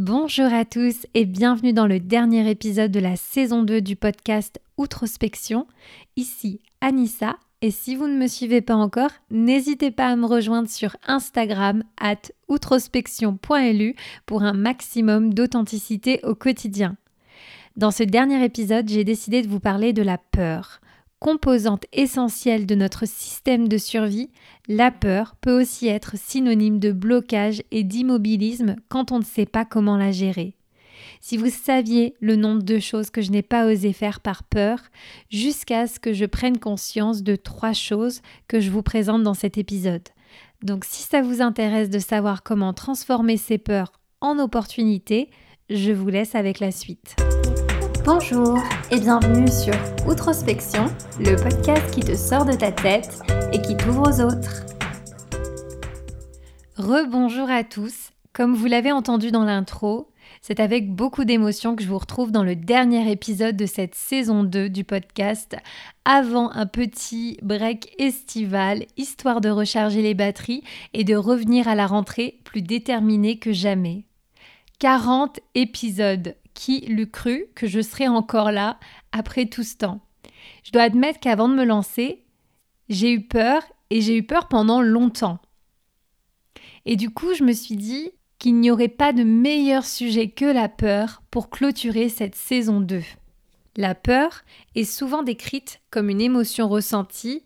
Bonjour à tous et bienvenue dans le dernier épisode de la saison 2 du podcast Outrospection. Ici Anissa et si vous ne me suivez pas encore, n'hésitez pas à me rejoindre sur Instagram at outrospection.lu pour un maximum d'authenticité au quotidien. Dans ce dernier épisode, j'ai décidé de vous parler de la peur. Composante essentielle de notre système de survie, la peur peut aussi être synonyme de blocage et d'immobilisme quand on ne sait pas comment la gérer. Si vous saviez le nombre de choses que je n'ai pas osé faire par peur, jusqu'à ce que je prenne conscience de trois choses que je vous présente dans cet épisode. Donc si ça vous intéresse de savoir comment transformer ces peurs en opportunités, je vous laisse avec la suite. Bonjour et bienvenue sur Outrospection, le podcast qui te sort de ta tête et qui t'ouvre aux autres. Rebonjour à tous. Comme vous l'avez entendu dans l'intro, c'est avec beaucoup d'émotion que je vous retrouve dans le dernier épisode de cette saison 2 du podcast, avant un petit break estival, histoire de recharger les batteries et de revenir à la rentrée plus déterminé que jamais. 40 épisodes, qui l'eût cru que je serais encore là après tout ce temps Je dois admettre qu'avant de me lancer, j'ai eu peur et j'ai eu peur pendant longtemps. Et du coup, je me suis dit qu'il n'y aurait pas de meilleur sujet que la peur pour clôturer cette saison 2. La peur est souvent décrite comme une émotion ressentie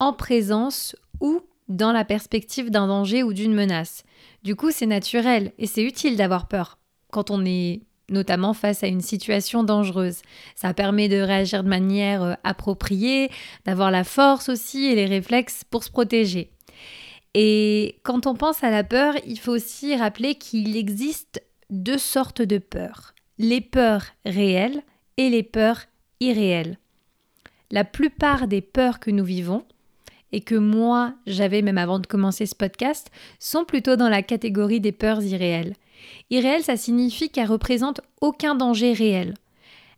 en présence ou dans la perspective d'un danger ou d'une menace. Du coup, c'est naturel et c'est utile d'avoir peur quand on est notamment face à une situation dangereuse. Ça permet de réagir de manière euh, appropriée, d'avoir la force aussi et les réflexes pour se protéger. Et quand on pense à la peur, il faut aussi rappeler qu'il existe deux sortes de peurs. Les peurs réelles et les peurs irréelles. La plupart des peurs que nous vivons, et que moi j'avais même avant de commencer ce podcast, sont plutôt dans la catégorie des peurs irréelles. Irréelles, ça signifie qu'elles représentent aucun danger réel.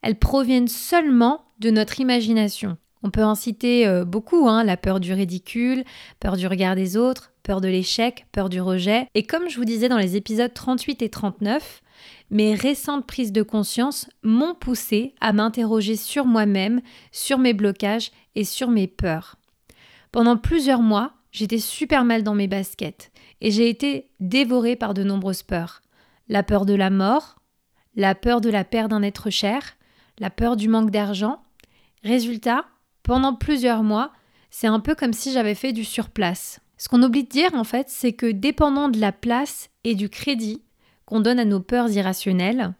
Elles proviennent seulement de notre imagination. On peut en citer euh, beaucoup, hein, la peur du ridicule, peur du regard des autres, peur de l'échec, peur du rejet. Et comme je vous disais dans les épisodes 38 et 39, mes récentes prises de conscience m'ont poussé à m'interroger sur moi-même, sur mes blocages et sur mes peurs. Pendant plusieurs mois, j'étais super mal dans mes baskets et j'ai été dévorée par de nombreuses peurs. La peur de la mort, la peur de la perte d'un être cher, la peur du manque d'argent. Résultat, pendant plusieurs mois, c'est un peu comme si j'avais fait du surplace. Ce qu'on oublie de dire en fait, c'est que dépendant de la place et du crédit qu'on donne à nos peurs irrationnelles,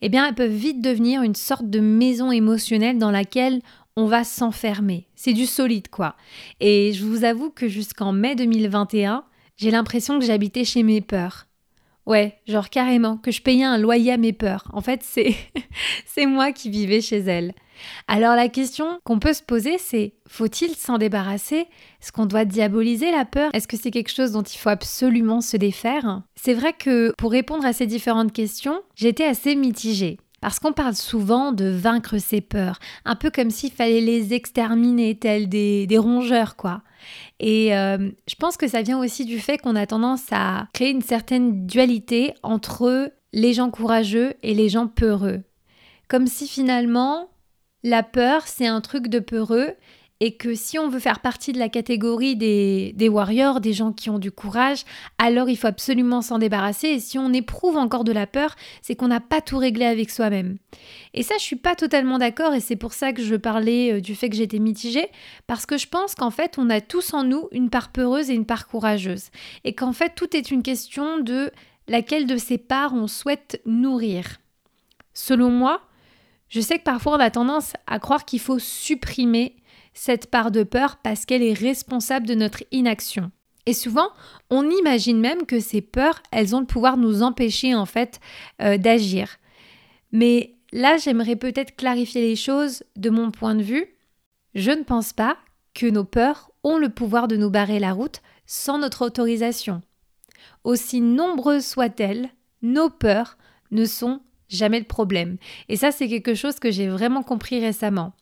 eh bien elles peuvent vite devenir une sorte de maison émotionnelle dans laquelle on va s'enfermer. C'est du solide quoi. Et je vous avoue que jusqu'en mai 2021, j'ai l'impression que j'habitais chez mes peurs. Ouais, genre carrément, que je payais un loyer à mes peurs. En fait, c'est c'est moi qui vivais chez elles. Alors la question qu'on peut se poser, c'est faut-il s'en débarrasser? Est-ce qu'on doit diaboliser la peur? Est-ce que c'est quelque chose dont il faut absolument se défaire? C'est vrai que pour répondre à ces différentes questions, j'étais assez mitigée. Parce qu'on parle souvent de vaincre ses peurs, un peu comme s'il fallait les exterminer, tels des, des rongeurs, quoi. Et euh, je pense que ça vient aussi du fait qu'on a tendance à créer une certaine dualité entre les gens courageux et les gens peureux. Comme si finalement, la peur, c'est un truc de peureux et que si on veut faire partie de la catégorie des, warriors, des gens qui ont du courage, alors il faut absolument s'en débarrasser. Et si on éprouve encore de la peur, c'est qu'on n'a pas tout réglé avec soi-même. Et ça, je suis pas totalement d'accord et c'est pour ça que je parlais euh, du fait que j'étais mitigée, parce que je pense qu'en fait, on a tous en nous une part peureuse et une part courageuse. Et qu'en fait, tout est une question de laquelle de ces parts on souhaite nourrir. Selon moi, je sais que parfois on a tendance à croire qu'il faut supprimer cette part de peur parce qu'elle est responsable de notre inaction. Et souvent, on imagine même que ces peurs, elles ont le pouvoir de nous empêcher en fait euh, d'agir. Mais là, j'aimerais peut-être clarifier les choses de mon point de vue. Je ne pense pas que nos peurs ont le pouvoir de nous barrer la route sans notre autorisation. Aussi nombreuses soient-elles, nos peurs ne sont jamais le problème. Et ça, c'est quelque chose que j'ai vraiment compris récemment.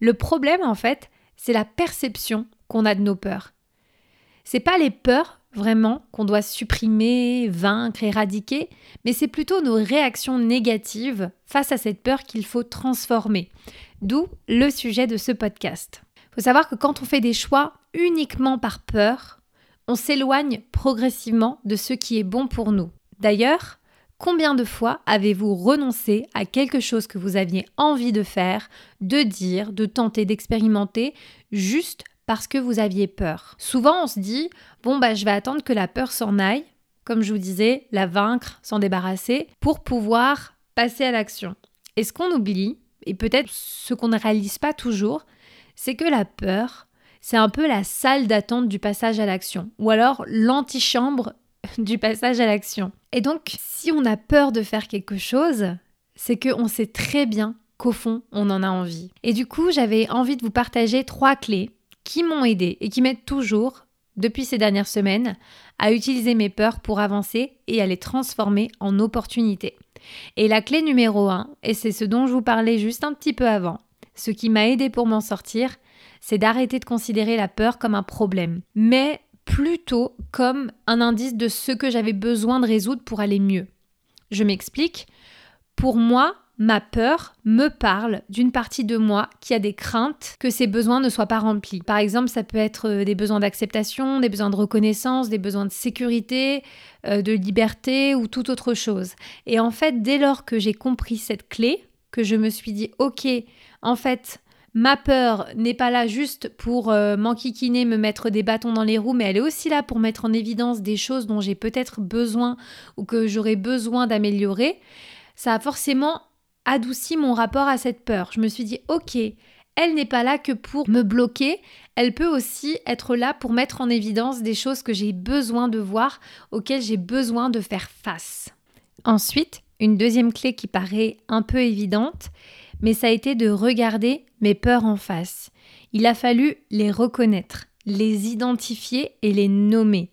Le problème, en fait, c'est la perception qu'on a de nos peurs. C'est pas les peurs vraiment qu'on doit supprimer, vaincre, éradiquer, mais c'est plutôt nos réactions négatives face à cette peur qu'il faut transformer. D'où le sujet de ce podcast. Faut savoir que quand on fait des choix uniquement par peur, on s'éloigne progressivement de ce qui est bon pour nous. D'ailleurs, combien de fois avez-vous renoncé à quelque chose que vous aviez envie de faire, de dire, de tenter, d'expérimenter, juste parce que vous aviez peur? Souvent, on se dit bon bah je vais attendre que la peur s'en aille, comme je vous disais, la vaincre, s'en débarrasser pour pouvoir passer à l'action. Et ce qu'on oublie, et peut-être ce qu'on ne réalise pas toujours, c'est que la peur, c'est un peu la salle d'attente du passage à l'action, ou alors l'antichambre du passage à l'action. Et donc, si on a peur de faire quelque chose, c'est qu'on sait très bien qu'au fond, on en a envie. Et du coup, j'avais envie de vous partager trois clés qui m'ont aidé et qui m'aident toujours depuis ces dernières semaines à utiliser mes peurs pour avancer et à les transformer en opportunités. Et la clé numéro un, et c'est ce dont je vous parlais juste un petit peu avant, ce qui m'a aidé pour m'en sortir, c'est d'arrêter de considérer la peur comme un problème, mais plutôt comme un indice de ce que j'avais besoin de résoudre pour aller mieux. Je m'explique. Pour moi, ma peur me parle d'une partie de moi qui a des craintes que ses besoins ne soient pas remplis. Par exemple, ça peut être euh, des besoins d'acceptation, des besoins de reconnaissance, des besoins de sécurité, euh, de liberté ou toute autre chose. Et en fait, dès lors que j'ai compris cette clé, que je me suis dit, ok, en fait, Ma peur n'est pas là juste pour euh, m'enquiquiner, me mettre des bâtons dans les roues, mais elle est aussi là pour mettre en évidence des choses dont j'ai peut-être besoin ou que j'aurais besoin d'améliorer. Ça a forcément adouci mon rapport à cette peur. Je me suis dit, ok, elle n'est pas là que pour me bloquer, elle peut aussi être là pour mettre en évidence des choses que j'ai besoin de voir, auxquelles j'ai besoin de faire face. Ensuite, une deuxième clé qui paraît un peu évidente, mais ça a été de regarder mes peurs en face. Il a fallu les reconnaître, les identifier et les nommer.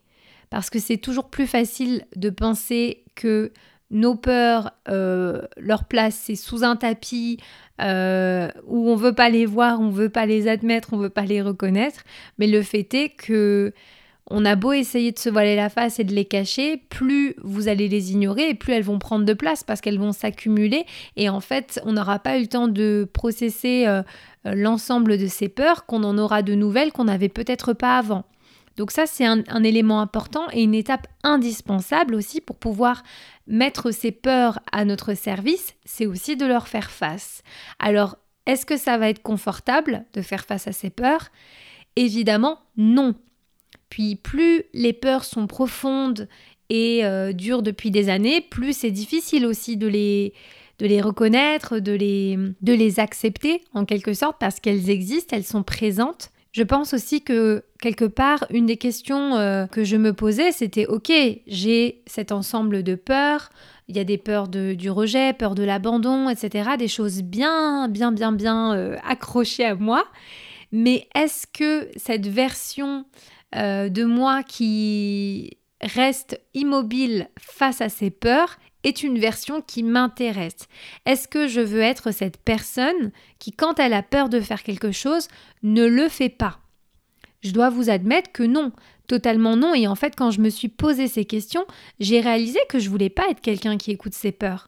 Parce que c'est toujours plus facile de penser que nos peurs, euh, leur place, c'est sous un tapis euh, où on veut pas les voir, on veut pas les admettre, on veut pas les reconnaître. Mais le fait est que on a beau essayer de se voiler la face et de les cacher, plus vous allez les ignorer et plus elles vont prendre de place parce qu'elles vont s'accumuler et en fait on n'aura pas eu le temps de processer euh, l'ensemble de ces peurs qu'on en aura de nouvelles qu'on n'avait peut-être pas avant. Donc ça, c'est un, élément important et une étape indispensable aussi pour pouvoir mettre ces peurs à notre service, c'est aussi de leur faire face. Alors, est-ce que ça va être confortable de faire face à ces peurs? Évidemment, non. Puis plus les peurs sont profondes et euh, durent depuis des années, plus c'est difficile aussi de les, de les reconnaître, de les, de les accepter en quelque sorte parce qu'elles existent, elles sont présentes. Je pense aussi que quelque part, une des questions euh, que je me posais, c'était ok, j'ai cet ensemble de peurs, il y a des peurs de, du rejet, peur de l'abandon, etc., des choses bien, bien, bien, bien euh, accrochées à moi. Mais est-ce que cette version euh, de moi qui reste immobile face à ces peurs est une version qui m'intéresse Est-ce que je veux être cette personne qui, quand elle a peur de faire quelque chose, ne le fait pas? Je dois vous admettre que non, totalement non. Et en fait, quand je me suis posé ces questions, j'ai réalisé que je voulais pas être quelqu'un qui écoute ses peurs.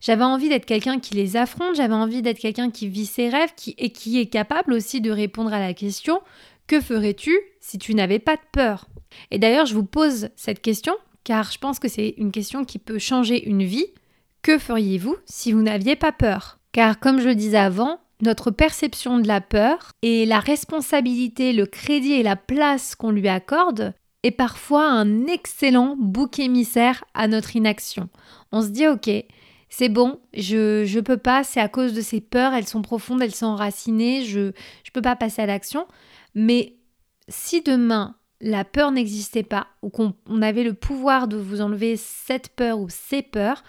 J'avais envie d'être quelqu'un qui les affronte, j'avais envie d'être quelqu'un qui vit ses rêves et qui est capable aussi de répondre à la question que ferais-tu si tu n'avais pas de peur Et d'ailleurs, je vous pose cette question car je pense que c'est une question qui peut changer une vie. Que feriez-vous si vous n'aviez pas peur? Car comme je le disais avant, notre perception de la peur et la responsabilité, le crédit et la place qu'on lui accorde est parfois un excellent bouc émissaire à notre inaction. On se dit ok, c'est bon, je ne peux pas, c'est à cause de ces peurs, elles sont profondes, elles sont enracinées, je ne peux pas passer à l'action. Mais si demain la peur n'existait pas ou qu'on avait le pouvoir de vous enlever cette peur ou ces peurs,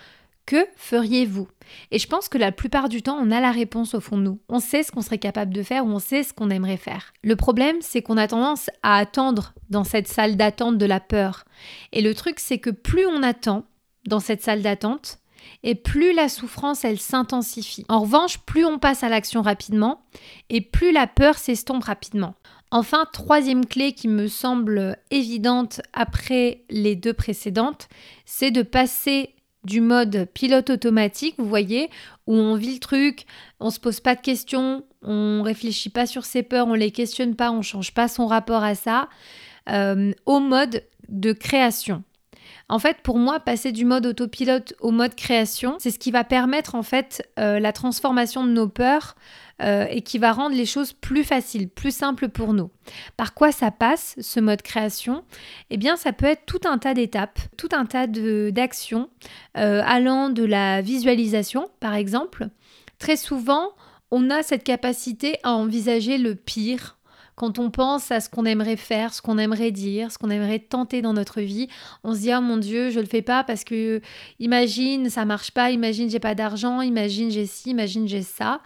que feriez-vous? Et je pense que la plupart du temps, on a la réponse au fond de nous. On sait ce qu'on serait capable de faire ou on sait ce qu'on aimerait faire. Le problème, c'est qu'on a tendance à attendre dans cette salle d'attente de la peur. Et le truc, c'est que plus on attend dans cette salle d'attente, et plus la souffrance, elle s'intensifie. En revanche, plus on passe à l'action rapidement, et plus la peur s'estompe rapidement. Enfin, troisième clé qui me semble évidente après les deux précédentes, c'est de passer du mode pilote automatique, vous voyez, où on vit le truc, on se pose pas de questions, on réfléchit pas sur ses peurs, on les questionne pas, on change pas son rapport à ça, euh, au mode de création. En fait, pour moi, passer du mode autopilote au mode création, c'est ce qui va permettre en fait euh, la transformation de nos peurs euh, et qui va rendre les choses plus faciles, plus simples pour nous. Par quoi ça passe, ce mode création? Eh bien, ça peut être tout un tas d'étapes, tout un tas d'actions, euh, allant de la visualisation, par exemple. Très souvent, on a cette capacité à envisager le pire quand on pense à ce qu'on aimerait faire, ce qu'on aimerait dire, ce qu'on aimerait tenter dans notre vie, on se dit oh mon dieu, je le fais pas parce que imagine ça marche pas, imagine j'ai pas d'argent, imagine j'ai ci, imagine j'ai ça.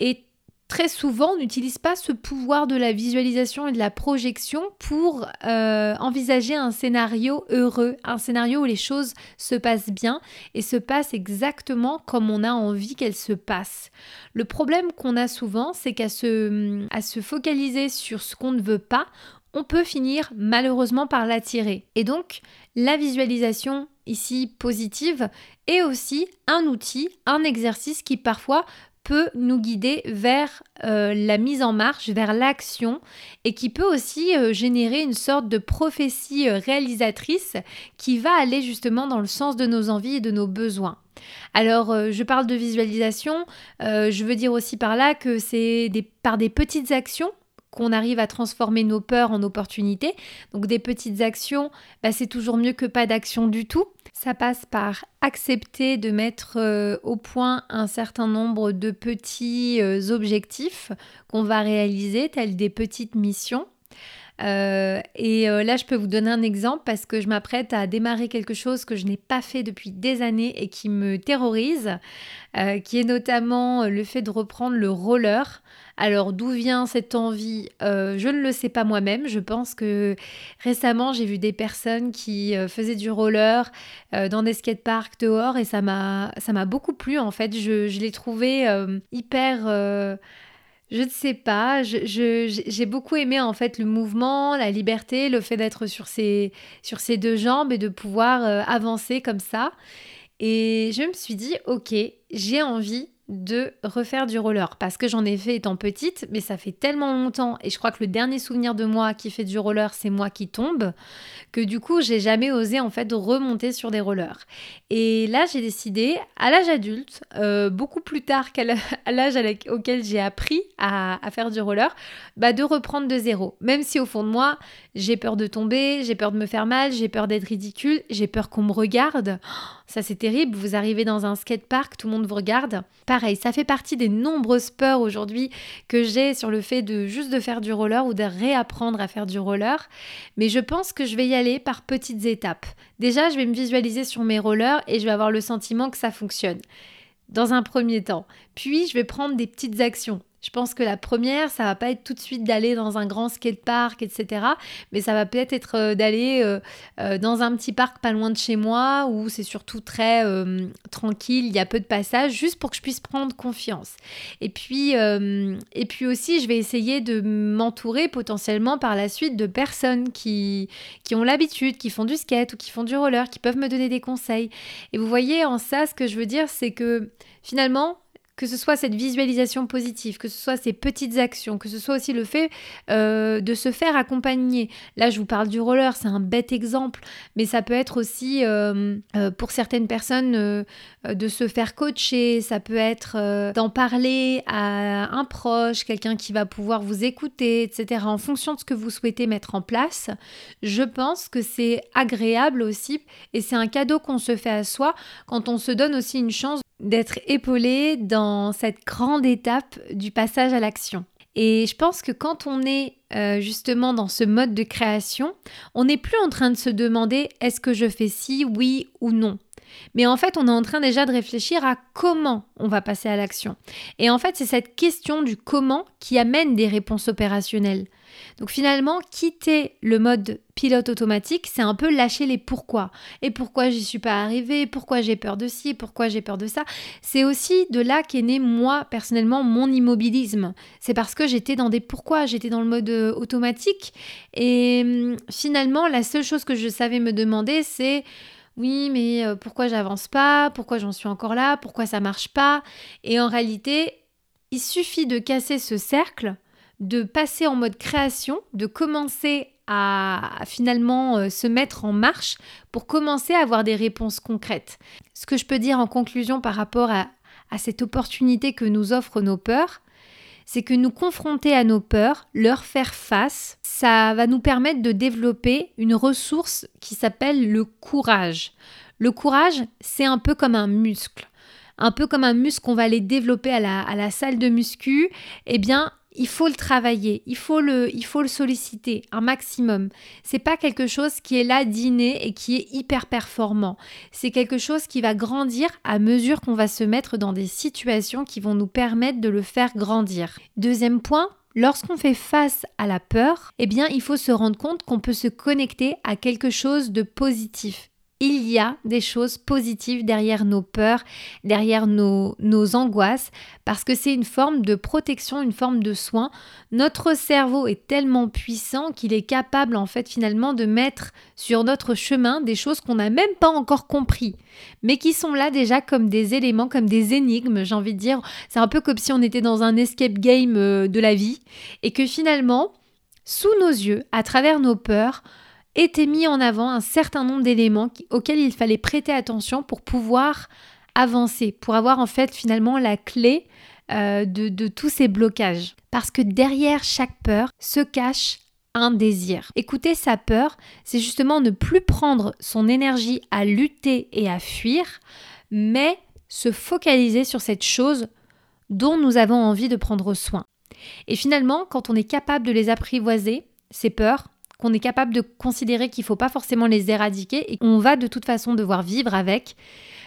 Et très souvent, on n'utilise pas ce pouvoir de la visualisation et de la projection pour euh, envisager un scénario heureux, un scénario où les choses se passent bien et se passent exactement comme on a envie qu'elles se passent. Le problème qu'on a souvent, c'est qu'à se, se focaliser sur ce qu'on ne veut pas, on peut finir malheureusement par l'attirer. Et donc, la visualisation ici positive est aussi un outil, un exercice qui parfois peut nous guider vers euh, la mise en marche, vers l'action et qui peut aussi euh, générer une sorte de prophétie euh, réalisatrice qui va aller justement dans le sens de nos envies et de nos besoins. Alors, je parle de visualisation, je veux dire aussi par là que c'est par des petites actions arrive à transformer nos peurs en opportunités. Donc des petites actions, bah, c'est toujours mieux que pas d'action du tout. Ça passe par accepter de mettre euh, au point un certain nombre de petits euh, objectifs qu'on va réaliser, tels des petites missions. Euh, et là, je peux vous donner un exemple parce que je m'apprête à démarrer quelque chose que je n'ai pas fait depuis des années et qui me terrorise, qui est notamment le fait de reprendre le roller. Alors d'où vient cette envie? Euh, Je ne le sais pas moi-même. Je pense que récemment j'ai vu des personnes qui euh, faisaient du roller euh, dans des skateparks dehors et ça m'a ça m'a beaucoup plu en fait. Je l'ai trouvé hyper je ne sais pas, j'ai beaucoup aimé en fait le mouvement, la liberté, le fait d'être sur ses, sur ses deux jambes et de pouvoir avancer comme ça. Et je me suis dit, ok, j'ai envie de refaire du roller parce que j'en ai fait étant petite, mais ça fait tellement longtemps et je crois que le dernier souvenir de moi qui fait du roller, c'est moi qui tombe, que du coup, j'ai jamais osé en fait remonter sur des rollers. Et là, j'ai décidé, à l'âge adulte, euh, beaucoup plus tard qu'à l'âge auquel j'ai appris à, faire du roller, bah, de reprendre de zéro. Même si au fond de moi, j'ai peur de tomber, j'ai peur de me faire mal, j'ai peur d'être ridicule, j'ai peur qu'on me regarde. Ça, c'est terrible. Vous arrivez dans un skatepark, tout le monde vous regarde. Pareil, ça fait partie des nombreuses peurs aujourd'hui que j'ai sur le fait de juste de faire du roller ou de réapprendre à faire du roller. Mais je pense que je vais y aller par petites étapes. Déjà, je vais me visualiser sur mes rollers et je vais avoir le sentiment que ça fonctionne dans un premier temps. Puis, je vais prendre des petites actions. Je pense que la première, ça va pas être tout de suite d'aller dans un grand skatepark, etc. Mais ça va peut-être être, euh, d'aller euh, euh, dans un petit parc pas loin de chez moi où c'est surtout très tranquille, il y a peu de passages, juste pour que je puisse prendre confiance. Et puis, et puis aussi, je vais essayer de m'entourer potentiellement par la suite de personnes qui, qui ont l'habitude, qui font du skate ou qui font du roller, qui peuvent me donner des conseils. Et vous voyez, en ça, ce que je veux dire, c'est que finalement, que ce soit cette visualisation positive, que ce soit ces petites actions, que ce soit aussi le fait euh, de se faire accompagner. Là, je vous parle du roller, c'est un bête exemple, mais ça peut être aussi euh, euh, pour certaines personnes de se faire coacher, ça peut être d'en parler à un proche, quelqu'un qui va pouvoir vous écouter, etc. En fonction de ce que vous souhaitez mettre en place, je pense que c'est agréable aussi et c'est un cadeau qu'on se fait à soi quand on se donne aussi une chance d'être épaulé dans cette grande étape du passage à l'action. Et je pense que quand on est euh, justement dans ce mode de création, on n'est plus en train de se demander est-ce que je fais ci, oui ou non? Mais en fait, on est en train déjà de réfléchir à comment on va passer à l'action. Et en fait, c'est cette question du comment qui amène des réponses opérationnelles. Donc finalement, quitter le mode pilote automatique, c'est un peu lâcher les pourquoi. Et pourquoi j'y suis pas arrivée, pourquoi j'ai peur de ci, pourquoi j'ai peur de ça. C'est aussi de là qu'est né moi personnellement mon immobilisme. C'est parce que j'étais dans des pourquoi, j'étais dans le mode euh, automatique et hum, finalement la seule chose que je savais me demander c'est oui, mais euh, pourquoi j'avance pas? Pourquoi j'en suis encore là? Pourquoi ça marche pas? Et en réalité, il suffit de casser ce cercle de passer en mode création, de commencer à finalement euh, se mettre en marche pour commencer à avoir des réponses concrètes. Ce que je peux dire en conclusion par rapport à, cette opportunité que nous offrent nos peurs, c'est que nous confronter à nos peurs, leur faire face, ça va nous permettre de développer une ressource qui s'appelle le courage. Le courage, c'est un peu comme un muscle. Un peu comme un muscle qu'on va aller développer à la, à la salle de muscu, eh bien, il faut le travailler, il faut le, il faut le solliciter un maximum. C'est pas quelque chose qui est là dîner et qui est hyper performant. C'est quelque chose qui va grandir à mesure qu'on va se mettre dans des situations qui vont nous permettre de le faire grandir. Deuxième point, Lorsqu'on fait face à la peur, eh bien, il faut se rendre compte qu'on peut se connecter à quelque chose de positif il y a des choses positives derrière nos peurs, derrière nos, nos angoisses, parce que c'est une forme de protection, une forme de soin. Notre cerveau est tellement puissant qu'il est capable en fait finalement de mettre sur notre chemin des choses qu'on n'a même pas encore compris, mais qui sont là déjà comme des éléments, comme des énigmes, j'ai envie de dire. C'est un peu comme si on était dans un escape game euh, de la vie, et que finalement, sous nos yeux, à travers nos peurs, était mis en avant un certain nombre d'éléments auxquels il fallait prêter attention pour pouvoir avancer, pour avoir en fait finalement la clé euh, de, de tous ces blocages. Parce que derrière chaque peur se cache un désir. Écouter sa peur, c'est justement ne plus prendre son énergie à lutter et à fuir, mais se focaliser sur cette chose dont nous avons envie de prendre soin. Et finalement, quand on est capable de les apprivoiser, ces peurs, qu'on est capable de considérer qu'il ne faut pas forcément les éradiquer et qu'on va de toute façon devoir vivre avec.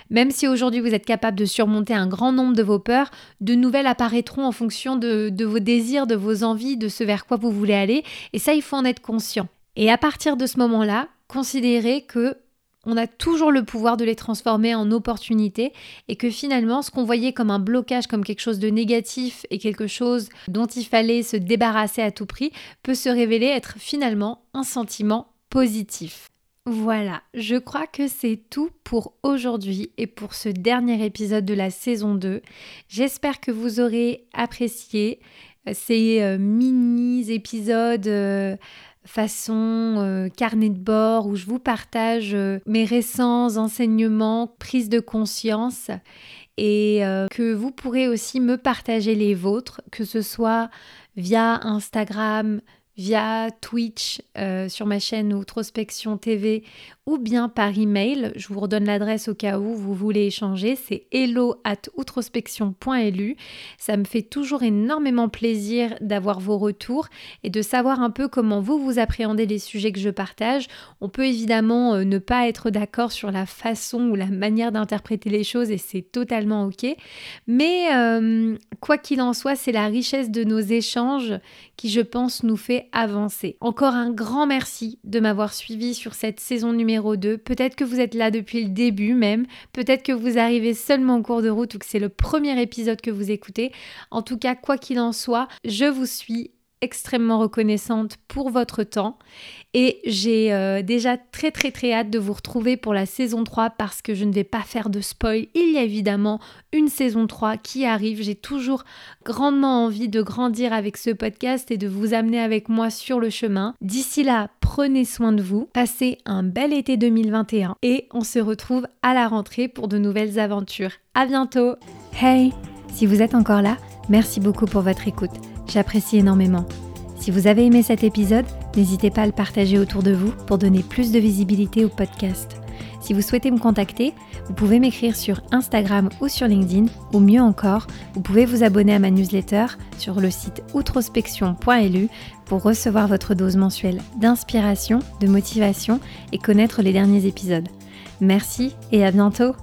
Même si aujourd'hui vous êtes capable de surmonter un grand nombre de vos peurs, de nouvelles apparaîtront en fonction de, vos désirs, de vos envies, de ce vers quoi vous voulez aller. Et ça, il faut en être conscient. Et à partir de ce moment-là, considérez que on a toujours le pouvoir de les transformer en opportunités et que finalement ce qu'on voyait comme un blocage, comme quelque chose de négatif et quelque chose dont il fallait se débarrasser à tout prix peut se révéler être finalement un sentiment positif. Voilà, je crois que c'est tout pour aujourd'hui et pour ce dernier épisode de la saison 2. J'espère que vous aurez apprécié ces euh, mini épisodes euh, façon euh, carnet de bord où je vous partage euh, mes récents enseignements, prise de conscience et euh, que vous pourrez aussi me partager les vôtres, que ce soit via Instagram, via Twitch sur ma chaîne Outrospection TV ou bien par email. Je vous redonne l'adresse au cas où vous voulez échanger. C'est hello at outrospection.lu. Ça me fait toujours énormément plaisir d'avoir vos retours et de savoir un peu comment vous vous appréhendez les sujets que je partage. On peut évidemment euh, ne pas être d'accord sur la façon ou la manière d'interpréter les choses et c'est totalement ok. Mais euh, quoi qu'il en soit, c'est la richesse de nos échanges qui, je pense, nous fait avancer. Encore un grand merci de m'avoir suivi sur cette saison numéro 2. Peut-être que vous êtes là depuis le début même, peut-être que vous arrivez seulement en cours de route ou que c'est le premier épisode que vous écoutez. En tout cas, quoi qu'il en soit, je vous suis extrêmement reconnaissante pour votre temps et j'ai euh, déjà très très très hâte de vous retrouver pour la saison 3 parce que je ne vais pas faire de spoil. Il y a évidemment une saison 3 qui arrive. J'ai toujours grandement envie de grandir avec ce podcast et de vous amener avec moi sur le chemin. D'ici là, prenez soin de vous, passez un bel été 2021 et on se retrouve à la rentrée pour de nouvelles aventures. À bientôt. Hey, si vous êtes encore là, merci beaucoup pour votre écoute. J'apprécie énormément. Si vous avez aimé cet épisode, n'hésitez pas à le partager autour de vous pour donner plus de visibilité au podcast. Si vous souhaitez me contacter, vous pouvez m'écrire sur Instagram ou sur LinkedIn, ou mieux encore, vous pouvez vous abonner à ma newsletter sur le site outrospection.lu pour recevoir votre dose mensuelle d'inspiration, de motivation et connaître les derniers épisodes. Merci et à bientôt